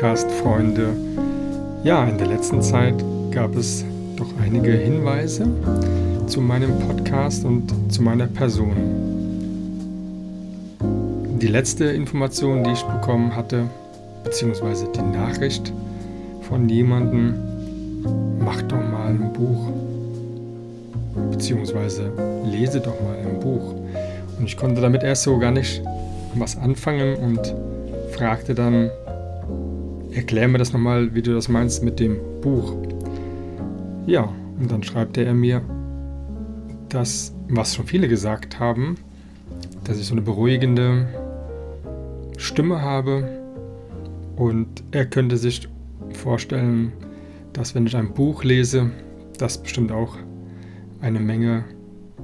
Podcast-Freunde. Ja, in der letzten Zeit gab es doch einige Hinweise zu meinem Podcast und zu meiner Person. Die letzte Information, die ich bekommen hatte, beziehungsweise die Nachricht von jemandem, mach doch mal ein Buch, beziehungsweise lese doch mal ein Buch. Und ich konnte damit erst so gar nicht was anfangen und fragte dann, erklär mir das nochmal, wie du das meinst mit dem Buch. Ja, und dann schreibt er mir, dass, was schon viele gesagt haben, dass ich so eine beruhigende Stimme habe und er könnte sich vorstellen, dass wenn ich ein Buch lese, das bestimmt auch eine Menge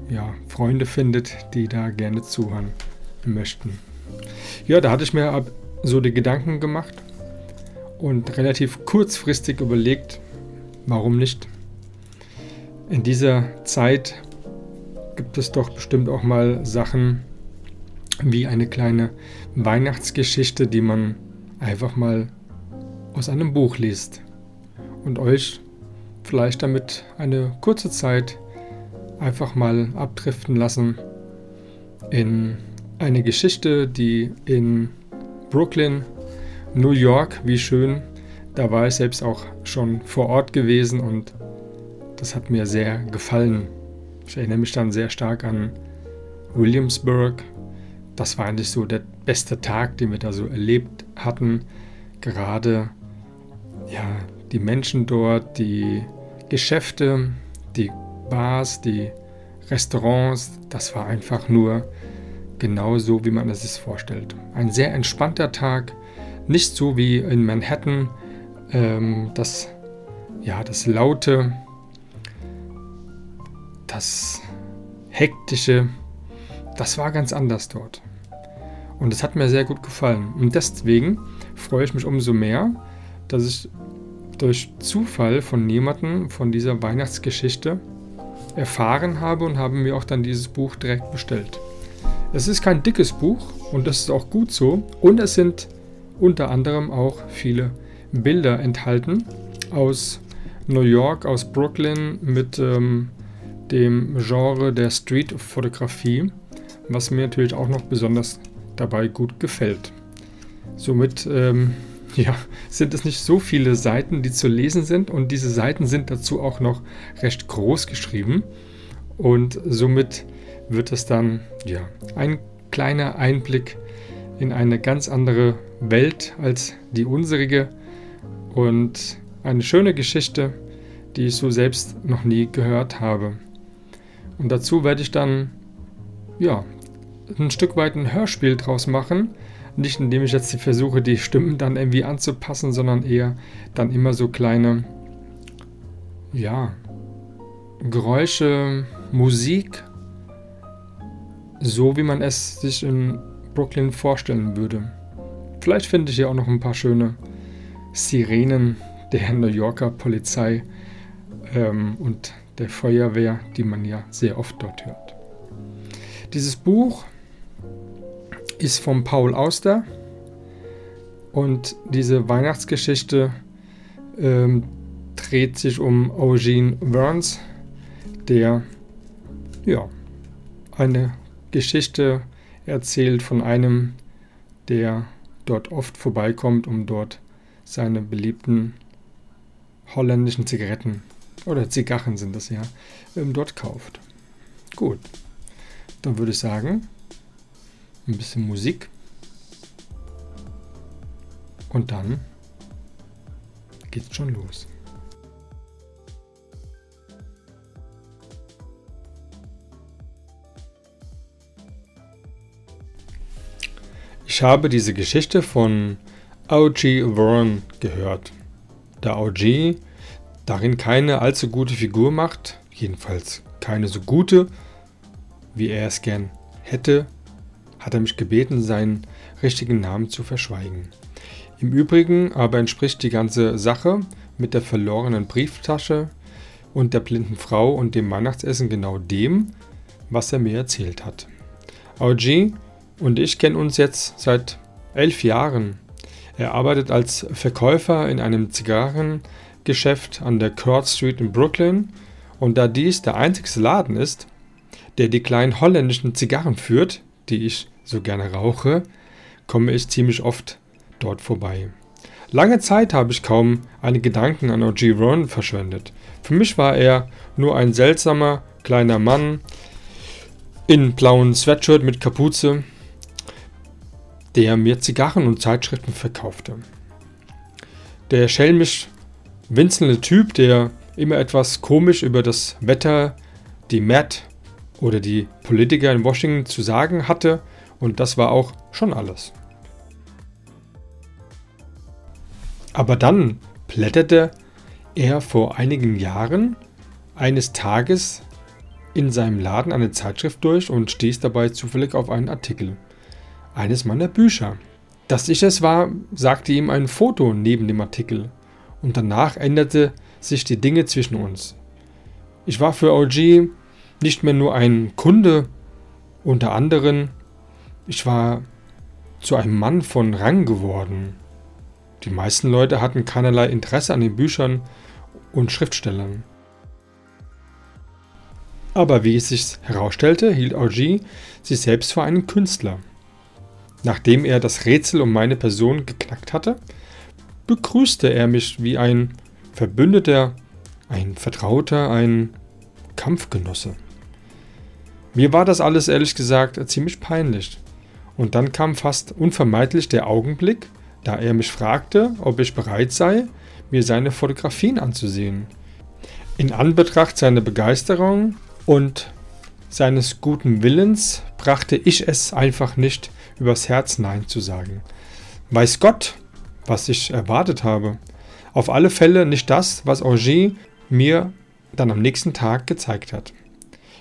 ja, Freunde findet, die da gerne zuhören möchten. Ja, da hatte ich mir so die Gedanken gemacht und relativ kurzfristig überlegt, warum nicht. In dieser Zeit gibt es doch bestimmt auch mal Sachen wie eine kleine Weihnachtsgeschichte, die man einfach mal aus einem Buch liest und euch vielleicht damit eine kurze Zeit einfach mal abdriften lassen in eine Geschichte, die in Brooklyn New York, wie schön. Da war ich selbst auch schon vor Ort gewesen und das hat mir sehr gefallen. Ich erinnere mich dann sehr stark an Williamsburg. Das war eigentlich so der beste Tag, den wir da so erlebt hatten. Gerade ja, die Menschen dort, die Geschäfte, die Bars, die Restaurants, das war einfach nur genau so, wie man es sich vorstellt. Ein sehr entspannter Tag, nicht so wie in Manhattan, ähm, das, ja, das laute, das hektische, das war ganz anders dort. Und es hat mir sehr gut gefallen. Und deswegen freue ich mich umso mehr, dass ich durch Zufall von jemandem von dieser Weihnachtsgeschichte erfahren habe und habe mir auch dann dieses Buch direkt bestellt. Es ist kein dickes Buch und das ist auch gut so. Und es sind unter anderem auch viele Bilder enthalten aus New York, aus Brooklyn mit ähm, dem Genre der Street-Fotografie, was mir natürlich auch noch besonders dabei gut gefällt. Somit ähm, ja, sind es nicht so viele Seiten, die zu lesen sind und diese Seiten sind dazu auch noch recht groß geschrieben und somit wird es dann ja, ein kleiner Einblick in eine ganz andere Welt als die unsere und eine schöne Geschichte, die ich so selbst noch nie gehört habe. Und dazu werde ich dann ja ein Stück weit ein Hörspiel draus machen. Nicht indem ich jetzt versuche, die Stimmen dann irgendwie anzupassen, sondern eher dann immer so kleine, ja, Geräusche, Musik, so wie man es sich in Brooklyn vorstellen würde. Vielleicht finde ich hier auch noch ein paar schöne Sirenen der New Yorker Polizei ähm, und der Feuerwehr, die man ja sehr oft dort hört. Dieses Buch ist von Paul Auster und diese Weihnachtsgeschichte ähm, dreht sich um Eugene Burns, der ja eine Geschichte erzählt von einem, der dort oft vorbeikommt, um dort seine beliebten holländischen Zigaretten oder Zigarren sind das ja, ähm, dort kauft. Gut, dann würde ich sagen, ein bisschen Musik und dann geht's schon los. Ich habe diese Geschichte von O.G. Warren gehört. Da O.G. darin keine allzu gute Figur macht, jedenfalls keine so gute, wie er es gern hätte, hat er mich gebeten, seinen richtigen Namen zu verschweigen. Im Übrigen aber entspricht die ganze Sache mit der verlorenen Brieftasche und der blinden Frau und dem Weihnachtsessen genau dem, was er mir erzählt hat. OG und ich kennen uns jetzt seit elf Jahren. Er arbeitet als Verkäufer in einem Zigarrengeschäft an der Court Street in Brooklyn und da dies der einzige Laden ist, der die kleinen holländischen Zigarren führt, die ich so gerne rauche, komme ich ziemlich oft dort vorbei. Lange Zeit habe ich kaum einen Gedanken an O.G. Ron verschwendet. Für mich war er nur ein seltsamer kleiner Mann in blauen Sweatshirt mit Kapuze, der mir Zigarren und Zeitschriften verkaufte. Der schelmisch winzelnde Typ, der immer etwas komisch über das Wetter, die Matt oder die Politiker in Washington zu sagen hatte, und das war auch schon alles. Aber dann blätterte er vor einigen Jahren eines Tages in seinem Laden eine Zeitschrift durch und stieß dabei zufällig auf einen Artikel. Eines meiner Bücher. Dass ich es war, sagte ihm ein Foto neben dem Artikel. Und danach änderte sich die Dinge zwischen uns. Ich war für OG nicht mehr nur ein Kunde unter anderen, ich war zu einem Mann von Rang geworden. Die meisten Leute hatten keinerlei Interesse an den Büchern und Schriftstellern. Aber wie es sich herausstellte, hielt Augie sich selbst für einen Künstler. Nachdem er das Rätsel um meine Person geknackt hatte, begrüßte er mich wie ein Verbündeter, ein Vertrauter, ein Kampfgenosse. Mir war das alles ehrlich gesagt ziemlich peinlich. Und dann kam fast unvermeidlich der Augenblick, da er mich fragte, ob ich bereit sei, mir seine Fotografien anzusehen. In Anbetracht seiner Begeisterung und seines guten Willens brachte ich es einfach nicht übers Herz Nein zu sagen. Weiß Gott, was ich erwartet habe. Auf alle Fälle nicht das, was Auger mir dann am nächsten Tag gezeigt hat.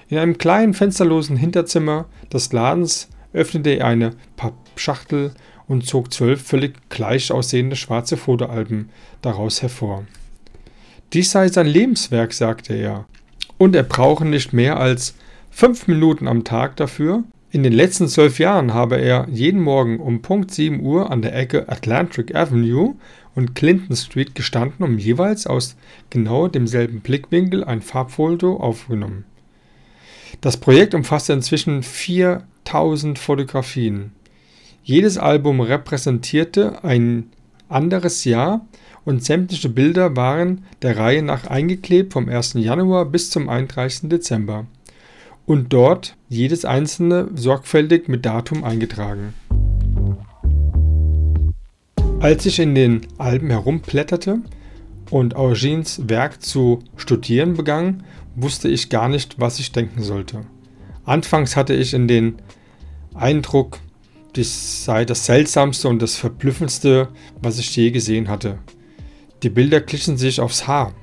In einem kleinen fensterlosen Hinterzimmer des Ladens öffnete er eine Pappschachtel und zog zwölf völlig gleich aussehende schwarze Fotoalben daraus hervor. Dies sei sein Lebenswerk, sagte er, und er brauche nicht mehr als fünf Minuten am Tag dafür. In den letzten zwölf Jahren habe er jeden Morgen um Punkt 7 Uhr an der Ecke Atlantic Avenue und Clinton Street gestanden, um jeweils aus genau demselben Blickwinkel ein Farbfoto aufgenommen. Das Projekt umfasste inzwischen 4000 Fotografien. Jedes Album repräsentierte ein anderes Jahr und sämtliche Bilder waren der Reihe nach eingeklebt vom 1. Januar bis zum 31. Dezember und dort jedes einzelne sorgfältig mit Datum eingetragen. Als ich in den Alben herumblätterte und Augins Werk zu studieren begann, wusste ich gar nicht, was ich denken sollte. Anfangs hatte ich in den Eindruck, dies sei das Seltsamste und das Verblüffendste, was ich je gesehen hatte. Die Bilder glichen sich aufs Haar.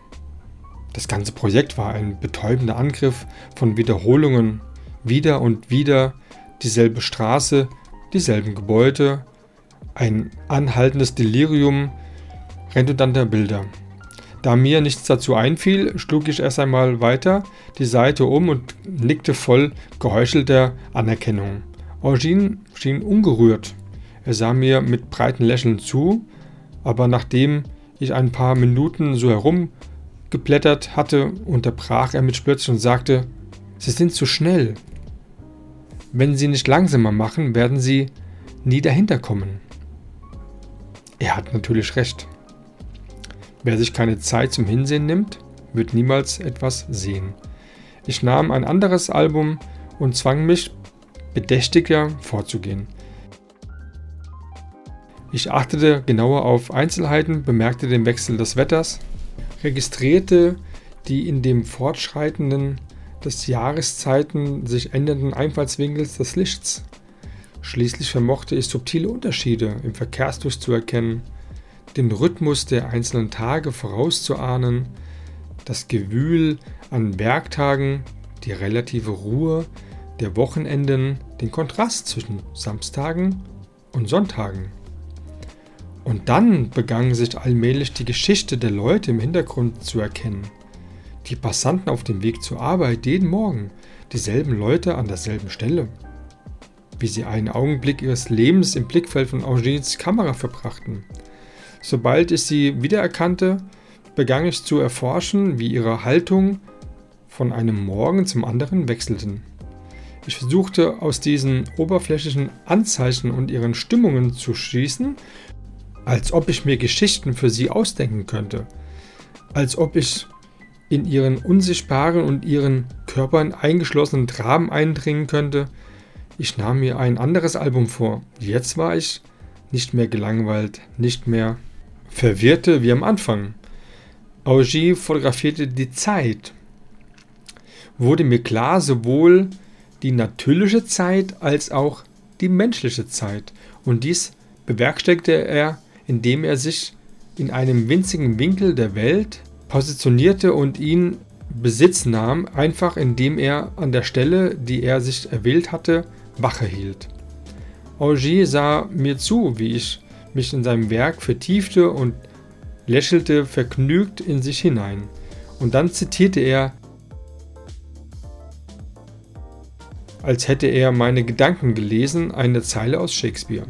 Das ganze Projekt war ein betäubender Angriff von Wiederholungen. Wieder und wieder dieselbe Straße, dieselben Gebäude, ein anhaltendes Delirium redundanter Bilder. Da mir nichts dazu einfiel, schlug ich erst einmal weiter die Seite um und nickte voll geheuchelter Anerkennung. Eugene schien ungerührt. Er sah mir mit breiten Lächeln zu, aber nachdem ich ein paar Minuten so herumgeblättert hatte, unterbrach er mich plötzlich und sagte, Sie sind zu schnell. Wenn Sie nicht langsamer machen, werden Sie nie dahinter kommen. Er hat natürlich recht. Wer sich keine Zeit zum Hinsehen nimmt, wird niemals etwas sehen. Ich nahm ein anderes Album und zwang mich, bedächtiger vorzugehen. Ich achtete genauer auf Einzelheiten, bemerkte den Wechsel des Wetters, registrierte die in dem Fortschreitenden des Jahreszeiten sich ändernden Einfallswinkels des Lichts. Schließlich vermochte ich subtile Unterschiede im Verkehrsfluss zu erkennen, den Rhythmus der einzelnen Tage vorauszuahnen, das Gewühl an Werktagen, die relative Ruhe der Wochenenden, den Kontrast zwischen Samstagen und Sonntagen. Und dann begann sich allmählich die Geschichte der Leute im Hintergrund zu erkennen. Die Passanten auf dem Weg zur Arbeit jeden Morgen, dieselben Leute an derselben Stelle. Wie sie einen Augenblick ihres Lebens im Blickfeld von Augins Kamera verbrachten – Sobald ich sie wiedererkannte, begann ich zu erforschen, wie ihre Haltung von einem Morgen zum anderen wechselten. Ich versuchte aus diesen oberflächlichen Anzeichen und ihren Stimmungen zu schließen, als ob ich mir Geschichten für sie ausdenken könnte, als ob ich in ihren unsichtbaren und ihren Körpern eingeschlossenen Dramen eindringen könnte. Ich nahm mir ein anderes Album vor. Jetzt war ich nicht mehr gelangweilt, nicht mehr verwirrte wie am Anfang. Augie fotografierte die Zeit. Wurde mir klar, sowohl die natürliche Zeit als auch die menschliche Zeit. Und dies bewerkstelligte er, indem er sich in einem winzigen Winkel der Welt positionierte und ihn Besitz nahm, einfach indem er an der Stelle, die er sich erwählt hatte, Wache hielt. Augie sah mir zu, wie ich mich in seinem Werk vertiefte und lächelte vergnügt in sich hinein. Und dann zitierte er als hätte er meine Gedanken gelesen, eine Zeile aus Shakespeare.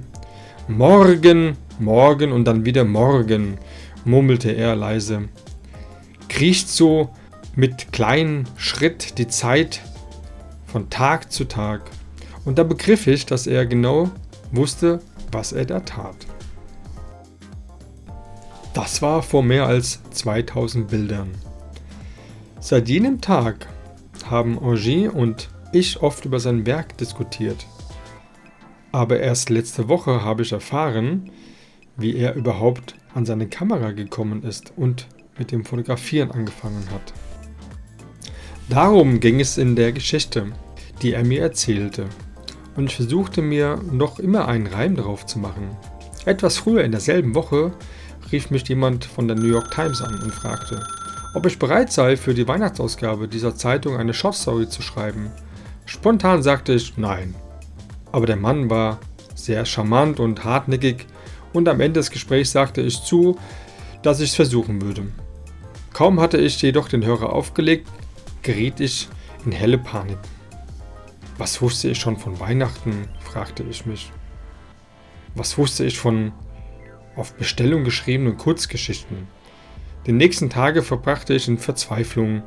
Morgen, morgen und dann wieder morgen, murmelte er leise. Kriecht so mit kleinem Schritt die Zeit von Tag zu Tag. Und da begriff ich, dass er genau wusste, was er da tat. Das war vor mehr als 2000 Bildern. Seit jenem Tag haben Augie und ich oft über sein Werk diskutiert. Aber erst letzte Woche habe ich erfahren, wie er überhaupt an seine Kamera gekommen ist und mit dem Fotografieren angefangen hat. Darum ging es in der Geschichte, die er mir erzählte, und ich versuchte mir noch immer einen Reim darauf zu machen. Etwas früher in derselben Woche rief mich jemand von der New York Times an und fragte, ob ich bereit sei, für die Weihnachtsausgabe dieser Zeitung eine Short-Story zu schreiben Spontan sagte ich nein. Aber der Mann war sehr charmant und hartnäckig und am Ende des Gesprächs sagte ich zu, dass ich es versuchen würde. Kaum hatte ich jedoch den Hörer aufgelegt, geriet ich in helle Panik. Was wusste ich schon von Weihnachten? fragte ich mich. Was wusste ich von auf Bestellung geschriebenen Kurzgeschichten? Die nächsten Tage verbrachte ich in Verzweiflung,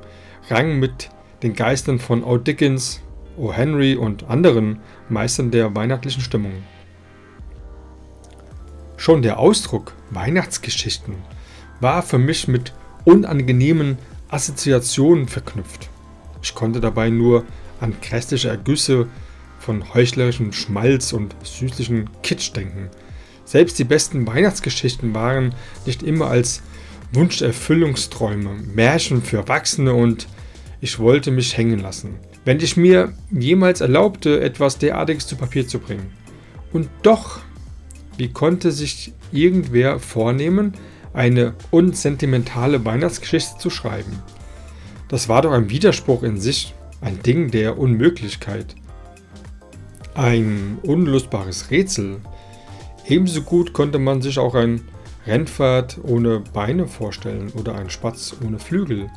rang mit den Geistern von O. Dickens, O. Henry und anderen Meistern der weihnachtlichen Stimmung. Schon der Ausdruck Weihnachtsgeschichten war für mich mit unangenehmen Assoziationen verknüpft. Ich konnte dabei nur an grässliche Ergüsse von heuchlerischem Schmalz und süßlichen Kitsch denken. Selbst die besten Weihnachtsgeschichten waren nicht immer als Wunscherfüllungsträume, Märchen für Erwachsene und ich wollte mich hängen lassen wenn ich mir jemals erlaubte, etwas derartiges zu Papier zu bringen. Und doch, wie konnte sich irgendwer vornehmen, eine unsentimentale Weihnachtsgeschichte zu schreiben? Das war doch ein Widerspruch in sich, ein Ding der Unmöglichkeit. Ein unlustbares Rätsel. Ebenso gut konnte man sich auch ein Rennpferd ohne Beine vorstellen oder ein Spatz ohne Flügel.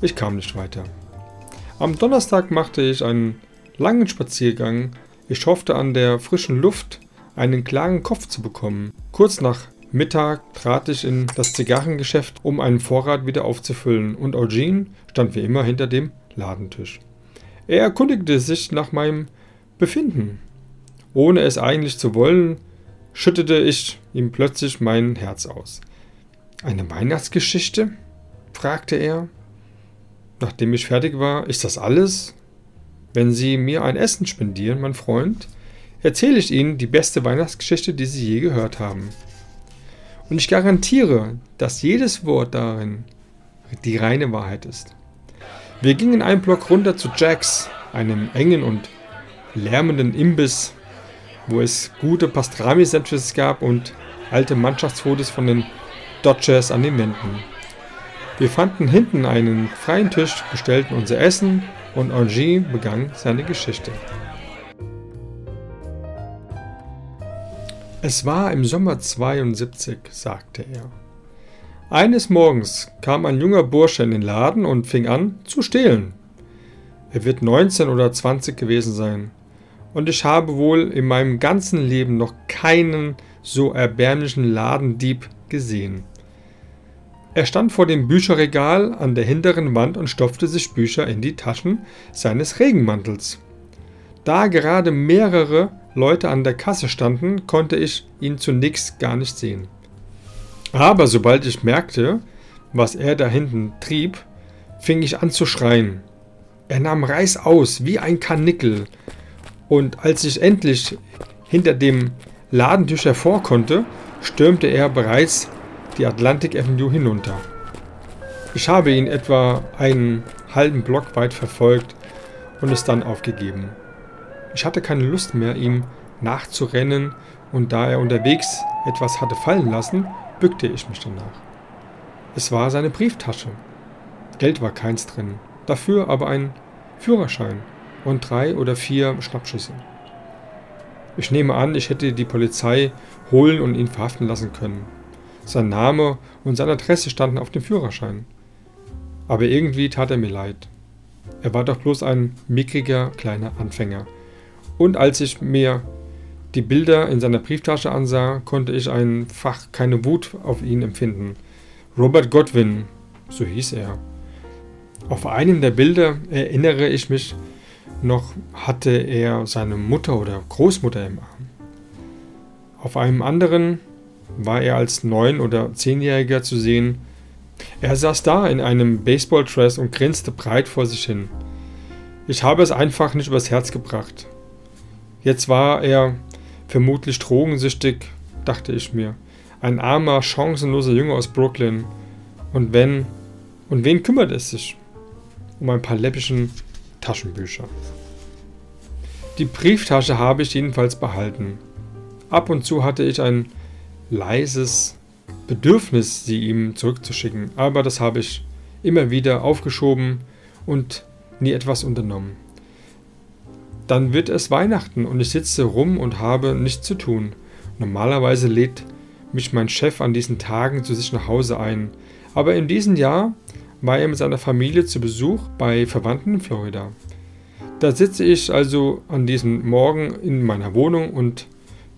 Ich kam nicht weiter. Am Donnerstag machte ich einen langen Spaziergang. Ich hoffte an der frischen Luft einen klaren Kopf zu bekommen. Kurz nach Mittag trat ich in das Zigarrengeschäft, um einen Vorrat wieder aufzufüllen, und Eugene stand wie immer hinter dem Ladentisch. Er erkundigte sich nach meinem Befinden. Ohne es eigentlich zu wollen, schüttete ich ihm plötzlich mein Herz aus. Eine Weihnachtsgeschichte? fragte er. Nachdem ich fertig war, ist das alles? Wenn Sie mir ein Essen spendieren, mein Freund, erzähle ich Ihnen die beste Weihnachtsgeschichte, die Sie je gehört haben. Und ich garantiere, dass jedes Wort darin die reine Wahrheit ist. Wir gingen einen Block runter zu Jack's, einem engen und lärmenden Imbiss, wo es gute Pastrami-Sandwiches gab und alte Mannschaftsfotos von den Dodgers an den Wänden. Wir fanden hinten einen freien Tisch, bestellten unser Essen und Angie begann seine Geschichte. Es war im Sommer 72, sagte er. Eines Morgens kam ein junger Bursche in den Laden und fing an zu stehlen. Er wird 19 oder 20 gewesen sein. Und ich habe wohl in meinem ganzen Leben noch keinen so erbärmlichen Ladendieb gesehen. Er stand vor dem Bücherregal an der hinteren Wand und stopfte sich Bücher in die Taschen seines Regenmantels. Da gerade mehrere Leute an der Kasse standen, konnte ich ihn zunächst gar nicht sehen. Aber sobald ich merkte, was er da hinten trieb, fing ich an zu schreien. Er nahm Reis aus wie ein Karnickel, und als ich endlich hinter dem Ladentisch hervor konnte, stürmte er bereits die Atlantic Avenue hinunter. Ich habe ihn etwa einen halben Block weit verfolgt und es dann aufgegeben. Ich hatte keine Lust mehr, ihm nachzurennen, und da er unterwegs etwas hatte fallen lassen, bückte ich mich danach. Es war seine Brieftasche. Geld war keins drin, dafür aber ein Führerschein und drei oder vier Schnappschüsse. Ich nehme an, ich hätte die Polizei holen und ihn verhaften lassen können. Sein Name und seine Adresse standen auf dem Führerschein. Aber irgendwie tat er mir leid. Er war doch bloß ein mickriger kleiner Anfänger. Und als ich mir die Bilder in seiner Brieftasche ansah, konnte ich einfach keine Wut auf ihn empfinden. Robert Godwin, so hieß er. Auf einem der Bilder erinnere ich mich noch, hatte er seine Mutter oder Großmutter im Arm. Auf einem anderen war er als neun- oder zehnjähriger zu sehen. Er saß da in einem Baseball-Dress und grinste breit vor sich hin. Ich habe es einfach nicht übers Herz gebracht. Jetzt war er vermutlich drogensüchtig, dachte ich mir. Ein armer, chancenloser Junge aus Brooklyn. Und wenn, und wen kümmert es sich? Um ein paar läppischen Taschenbücher. Die Brieftasche habe ich jedenfalls behalten. Ab und zu hatte ich ein leises Bedürfnis, sie ihm zurückzuschicken, aber das habe ich immer wieder aufgeschoben und nie etwas unternommen. Dann wird es Weihnachten und ich sitze rum und habe nichts zu tun. Normalerweise lädt mich mein Chef an diesen Tagen zu sich nach Hause ein, aber in diesem Jahr war er mit seiner Familie zu Besuch bei Verwandten in Florida. Da sitze ich also an diesem Morgen in meiner Wohnung und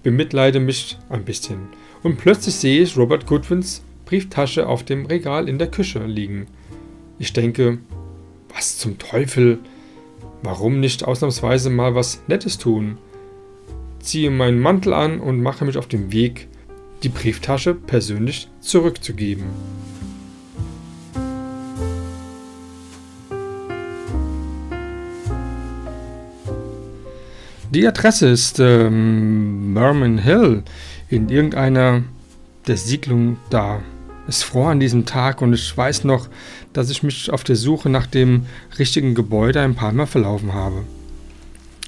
bemitleide mich ein bisschen und plötzlich sehe ich Robert Goodwins Brieftasche auf dem Regal in der Küche liegen. Ich denke, was zum Teufel? Warum nicht ausnahmsweise mal was Nettes tun? Ziehe meinen Mantel an und mache mich auf den Weg, die Brieftasche persönlich zurückzugeben. Die Adresse ist ähm, Merman Hill in irgendeiner der Siedlungen da. Es fror an diesem Tag und ich weiß noch, dass ich mich auf der Suche nach dem richtigen Gebäude ein paar Mal verlaufen habe.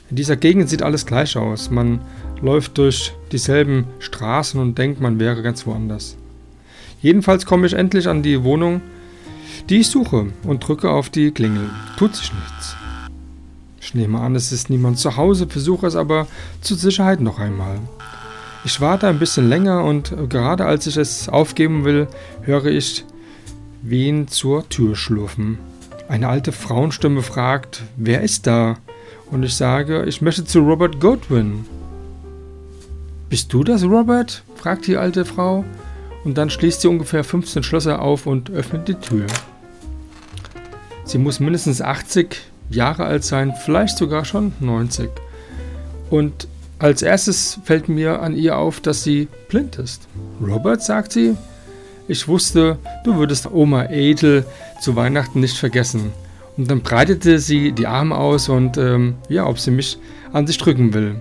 In dieser Gegend sieht alles gleich aus. Man läuft durch dieselben Straßen und denkt, man wäre ganz woanders. Jedenfalls komme ich endlich an die Wohnung, die ich suche und drücke auf die Klingel. Tut sich nichts. Ich nehme an, es ist niemand zu Hause, versuche es aber zur Sicherheit noch einmal. Ich warte ein bisschen länger und gerade als ich es aufgeben will, höre ich wen zur Tür schlurfen. Eine alte Frauenstimme fragt, wer ist da? Und ich sage, ich möchte zu Robert Godwin. Bist du das, Robert? fragt die alte Frau. Und dann schließt sie ungefähr 15 Schlösser auf und öffnet die Tür. Sie muss mindestens 80 Jahre alt sein, vielleicht sogar schon 90. Und als erstes fällt mir an ihr auf, dass sie blind ist. Robert, sagt sie, ich wusste, du würdest Oma Edel zu Weihnachten nicht vergessen. Und dann breitete sie die Arme aus und ähm, ja, ob sie mich an sich drücken will.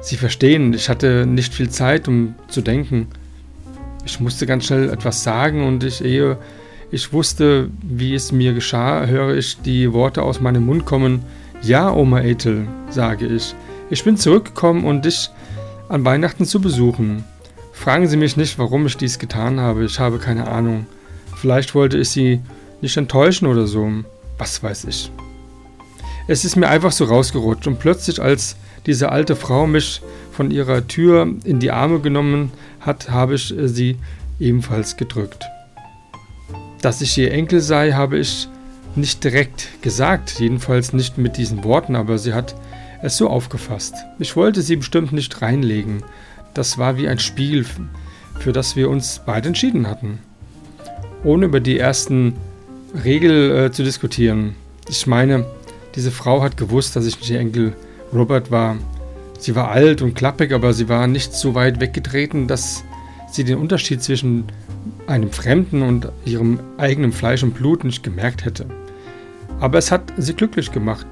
Sie verstehen, ich hatte nicht viel Zeit, um zu denken. Ich musste ganz schnell etwas sagen und ich, ehe ich wusste, wie es mir geschah, höre ich die Worte aus meinem Mund kommen. Ja, Oma Ethel, sage ich. Ich bin zurückgekommen, um dich an Weihnachten zu besuchen. Fragen Sie mich nicht, warum ich dies getan habe. Ich habe keine Ahnung. Vielleicht wollte ich Sie nicht enttäuschen oder so. Was weiß ich. Es ist mir einfach so rausgerutscht und plötzlich, als diese alte Frau mich von ihrer Tür in die Arme genommen hat, habe ich sie ebenfalls gedrückt. Dass ich ihr Enkel sei, habe ich nicht direkt gesagt, jedenfalls nicht mit diesen Worten, aber sie hat es so aufgefasst. Ich wollte sie bestimmt nicht reinlegen. Das war wie ein Spiel für das wir uns beide entschieden hatten. Ohne über die ersten Regeln äh, zu diskutieren. Ich meine, diese Frau hat gewusst, dass ich nicht ihr Enkel Robert war. Sie war alt und klappig, aber sie war nicht so weit weggetreten, dass sie den Unterschied zwischen einem Fremden und ihrem eigenen Fleisch und Blut nicht gemerkt hätte. Aber es hat sie glücklich gemacht.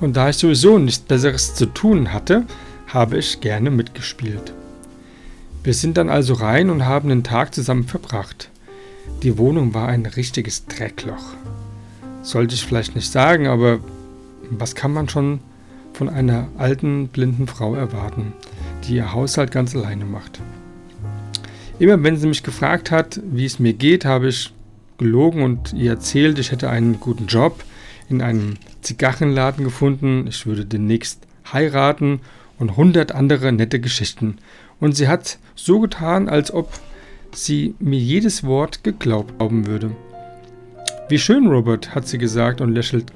Und da ich sowieso nichts Besseres zu tun hatte, habe ich gerne mitgespielt. Wir sind dann also rein und haben den Tag zusammen verbracht. Die Wohnung war ein richtiges Dreckloch. Sollte ich vielleicht nicht sagen, aber was kann man schon von einer alten, blinden Frau erwarten, die ihr Haushalt ganz alleine macht? Immer wenn sie mich gefragt hat, wie es mir geht, habe ich gelogen und ihr erzählt, ich hätte einen guten Job in einem Zigarrenladen gefunden, ich würde demnächst heiraten und hundert andere nette Geschichten. Und sie hat so getan, als ob sie mir jedes Wort geglaubt haben würde. Wie schön, Robert, hat sie gesagt und lächelt.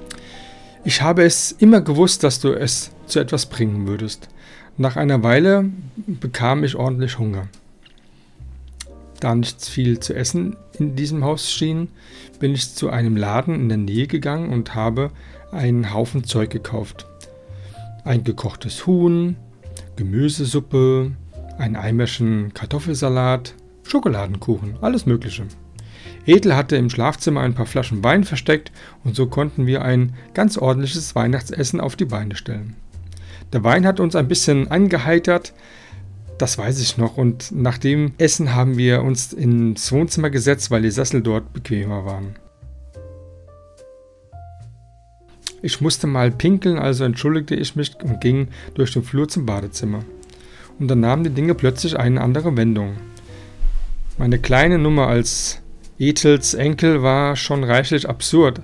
Ich habe es immer gewusst, dass du es zu etwas bringen würdest. Nach einer Weile bekam ich ordentlich Hunger. Da nichts viel zu essen in diesem Haus schien, bin ich zu einem Laden in der Nähe gegangen und habe einen Haufen Zeug gekauft. Ein gekochtes Huhn, Gemüsesuppe, ein Eimerchen Kartoffelsalat, Schokoladenkuchen, alles Mögliche. Ethel hatte im Schlafzimmer ein paar Flaschen Wein versteckt und so konnten wir ein ganz ordentliches Weihnachtsessen auf die Beine stellen. Der Wein hat uns ein bisschen angeheitert, das weiß ich noch, und nach dem Essen haben wir uns ins Wohnzimmer gesetzt, weil die Sessel dort bequemer waren. Ich musste mal pinkeln, also entschuldigte ich mich und ging durch den Flur zum Badezimmer. Und dann nahmen die Dinge plötzlich eine andere Wendung. Meine kleine Nummer als Ethels Enkel war schon reichlich absurd,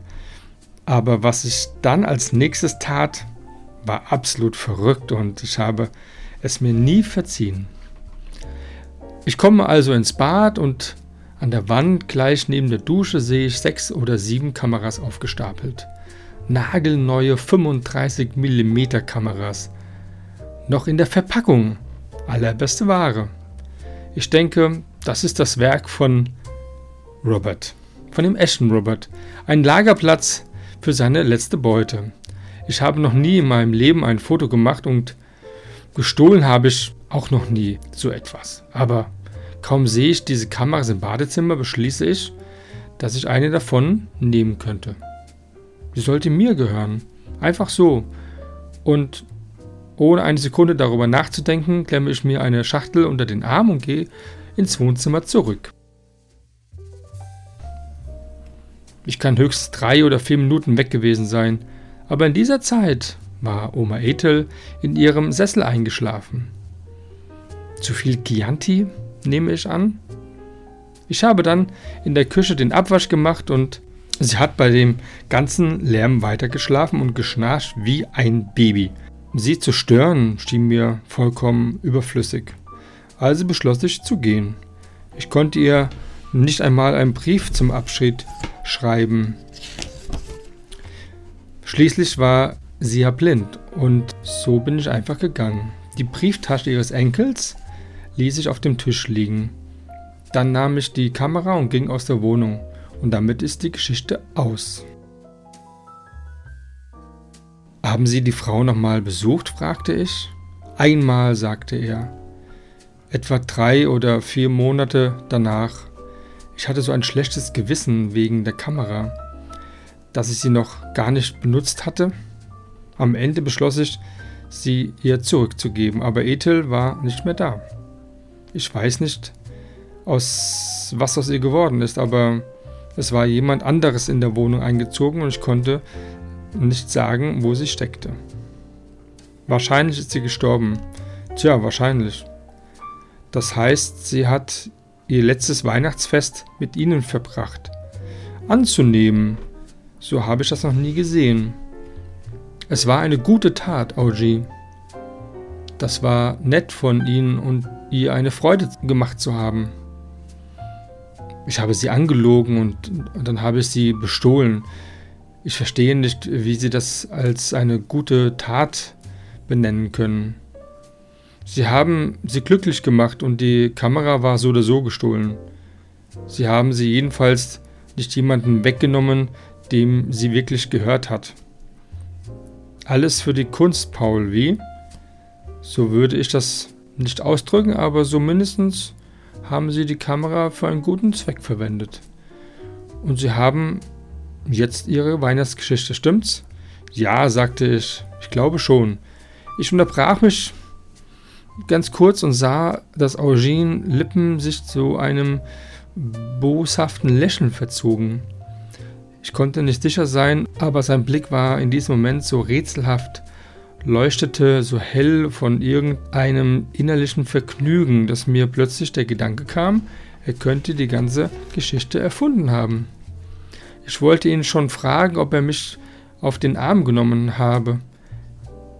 aber was ich dann als nächstes tat, war absolut verrückt und ich habe es mir nie verziehen. Ich komme also ins Bad und an der Wand gleich neben der Dusche sehe ich sechs oder sieben Kameras aufgestapelt. Nagelneue 35 mm Kameras. Noch in der Verpackung. Allerbeste Ware. Ich denke, das ist das Werk von Robert, von dem echten Robert. Ein Lagerplatz für seine letzte Beute. Ich habe noch nie in meinem Leben ein Foto gemacht und gestohlen habe ich auch noch nie so etwas. Aber kaum sehe ich diese Kameras im Badezimmer, beschließe ich, dass ich eine davon nehmen könnte. Sie sollte mir gehören. Einfach so. Und ohne eine Sekunde darüber nachzudenken, klemme ich mir eine Schachtel unter den Arm und gehe ins Wohnzimmer zurück. Ich kann höchstens drei oder vier Minuten weg gewesen sein, aber in dieser Zeit war Oma Ethel in ihrem Sessel eingeschlafen. Zu viel Chianti, nehme ich an. Ich habe dann in der Küche den Abwasch gemacht und sie hat bei dem ganzen Lärm weitergeschlafen und geschnarcht wie ein Baby. Sie zu stören schien mir vollkommen überflüssig. Also beschloss ich zu gehen. Ich konnte ihr nicht einmal einen Brief zum Abschied schreiben. Schließlich war sie ja blind und so bin ich einfach gegangen. Die Brieftasche ihres Enkels ließ ich auf dem Tisch liegen. Dann nahm ich die Kamera und ging aus der Wohnung. Und damit ist die Geschichte aus. Haben Sie die Frau nochmal besucht? fragte ich. Einmal, sagte er etwa drei oder vier Monate danach. Ich hatte so ein schlechtes Gewissen wegen der Kamera, dass ich sie noch gar nicht benutzt hatte. Am Ende beschloss ich, sie ihr zurückzugeben, aber Ethel war nicht mehr da. Ich weiß nicht, aus, was aus ihr geworden ist, aber es war jemand anderes in der Wohnung eingezogen und ich konnte nicht sagen, wo sie steckte. Wahrscheinlich ist sie gestorben. Tja, wahrscheinlich. Das heißt, sie hat ihr letztes Weihnachtsfest mit ihnen verbracht. Anzunehmen, so habe ich das noch nie gesehen. Es war eine gute Tat, Augie. Das war nett von ihnen und ihr eine Freude gemacht zu haben. Ich habe sie angelogen und, und dann habe ich sie bestohlen. Ich verstehe nicht, wie sie das als eine gute Tat benennen können. Sie haben sie glücklich gemacht und die Kamera war so oder so gestohlen. Sie haben sie jedenfalls nicht jemanden weggenommen, dem sie wirklich gehört hat. Alles für die Kunst, Paul, wie? So würde ich das nicht ausdrücken, aber so mindestens haben sie die Kamera für einen guten Zweck verwendet. Und sie haben jetzt ihre Weihnachtsgeschichte, stimmt's? Ja, sagte ich. Ich glaube schon. Ich unterbrach mich ganz kurz und sah, dass Eugene Lippen sich zu einem boshaften Lächeln verzogen. Ich konnte nicht sicher sein, aber sein Blick war in diesem Moment so rätselhaft, leuchtete so hell von irgendeinem innerlichen Vergnügen, dass mir plötzlich der Gedanke kam, er könnte die ganze Geschichte erfunden haben. Ich wollte ihn schon fragen, ob er mich auf den Arm genommen habe,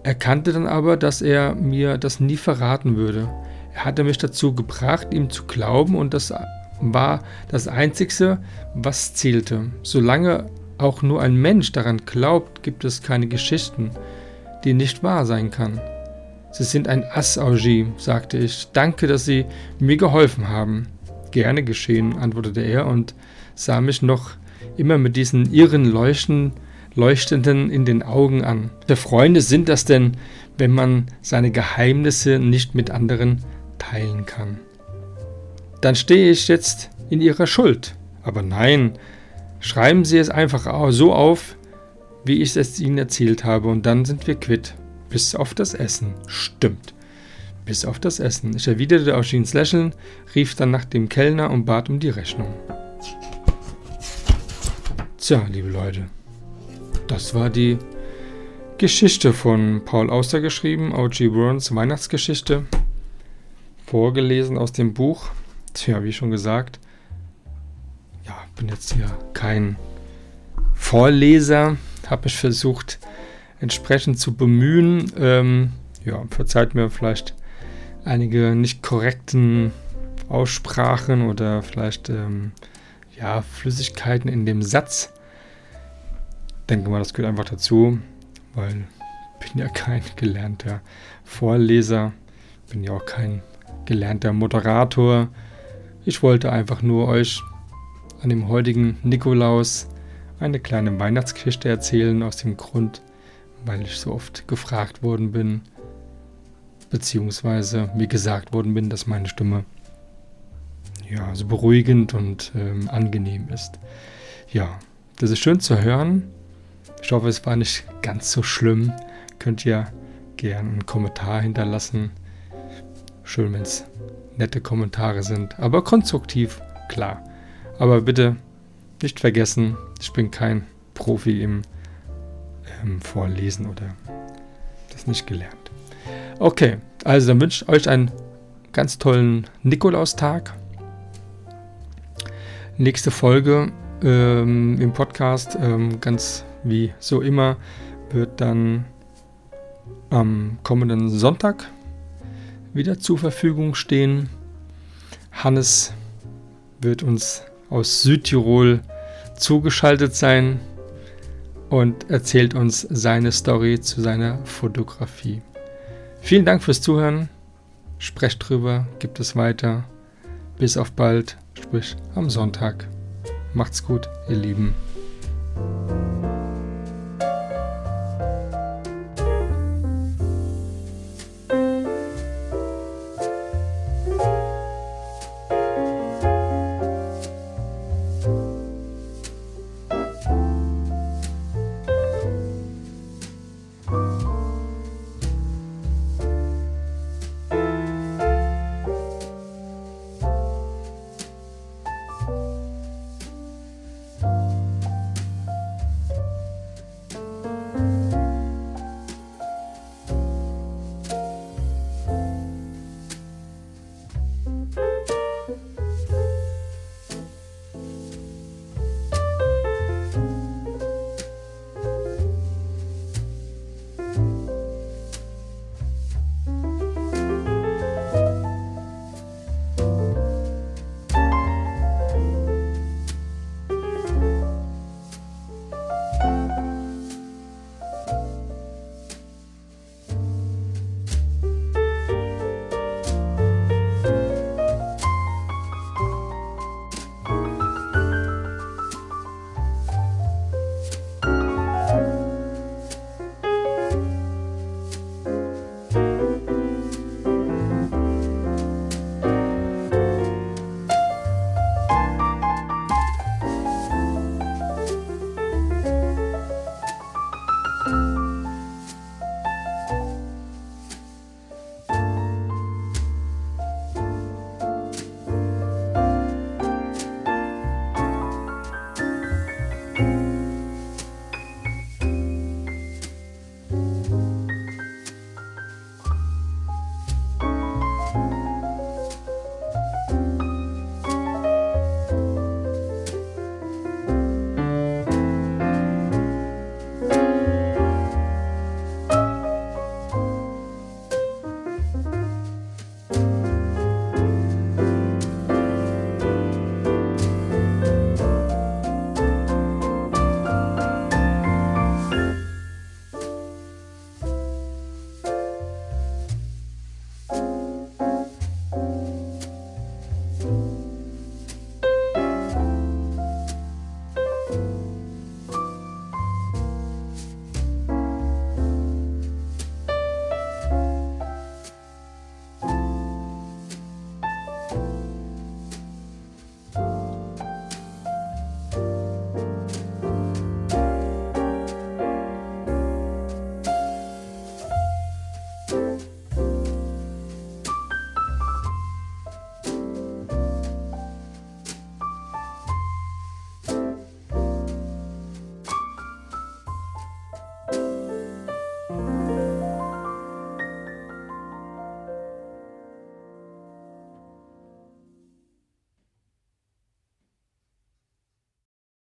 erkannte dann aber, dass er mir das nie verraten würde. Er hatte mich dazu gebracht, ihm zu glauben und das war das Einzige, was zählte. Solange auch nur ein Mensch daran glaubt, gibt es keine Geschichten, die nicht wahr sein kann. Sie sind ein Ass, Augie, sagte ich. Danke, dass Sie mir geholfen haben. Gerne geschehen, antwortete er und sah mich noch immer mit diesen irren Leuchten leuchtenden in den Augen an. Der Freunde sind das denn, wenn man seine Geheimnisse nicht mit anderen teilen kann. Dann stehe ich jetzt in ihrer Schuld. Aber nein, schreiben Sie es einfach so auf, wie ich es Ihnen erzählt habe, und dann sind wir quitt. Bis auf das Essen. Stimmt. Bis auf das Essen. Ich erwiderte Auschins Lächeln, rief dann nach dem Kellner und bat um die Rechnung. Tja, liebe Leute, das war die Geschichte von Paul Auster geschrieben, O.G. Burns Weihnachtsgeschichte, vorgelesen aus dem Buch. Tja, wie schon gesagt, ja, bin jetzt hier kein Vorleser, habe mich versucht entsprechend zu bemühen. Ähm, ja, verzeiht mir vielleicht einige nicht korrekten Aussprachen oder vielleicht ähm, ja, Flüssigkeiten in dem Satz denke mal, das gehört einfach dazu, weil ich bin ja kein gelernter Vorleser, bin ja auch kein gelernter Moderator. Ich wollte einfach nur euch an dem heutigen Nikolaus eine kleine Weihnachtsgeschichte erzählen, aus dem Grund, weil ich so oft gefragt worden bin, beziehungsweise mir gesagt worden bin, dass meine Stimme ja so beruhigend und ähm, angenehm ist. Ja, das ist schön zu hören. Ich hoffe, es war nicht ganz so schlimm. Könnt ihr gerne einen Kommentar hinterlassen. Schön, wenn es nette Kommentare sind, aber konstruktiv, klar. Aber bitte nicht vergessen, ich bin kein Profi im ähm, Vorlesen oder das nicht gelernt. Okay, also dann wünsche ich euch einen ganz tollen Nikolaustag. Nächste Folge ähm, im Podcast ähm, ganz wie so immer, wird dann am kommenden Sonntag wieder zur Verfügung stehen. Hannes wird uns aus Südtirol zugeschaltet sein und erzählt uns seine Story zu seiner Fotografie. Vielen Dank fürs Zuhören. Sprecht drüber, gibt es weiter. Bis auf bald, sprich am Sonntag. Macht's gut, ihr Lieben.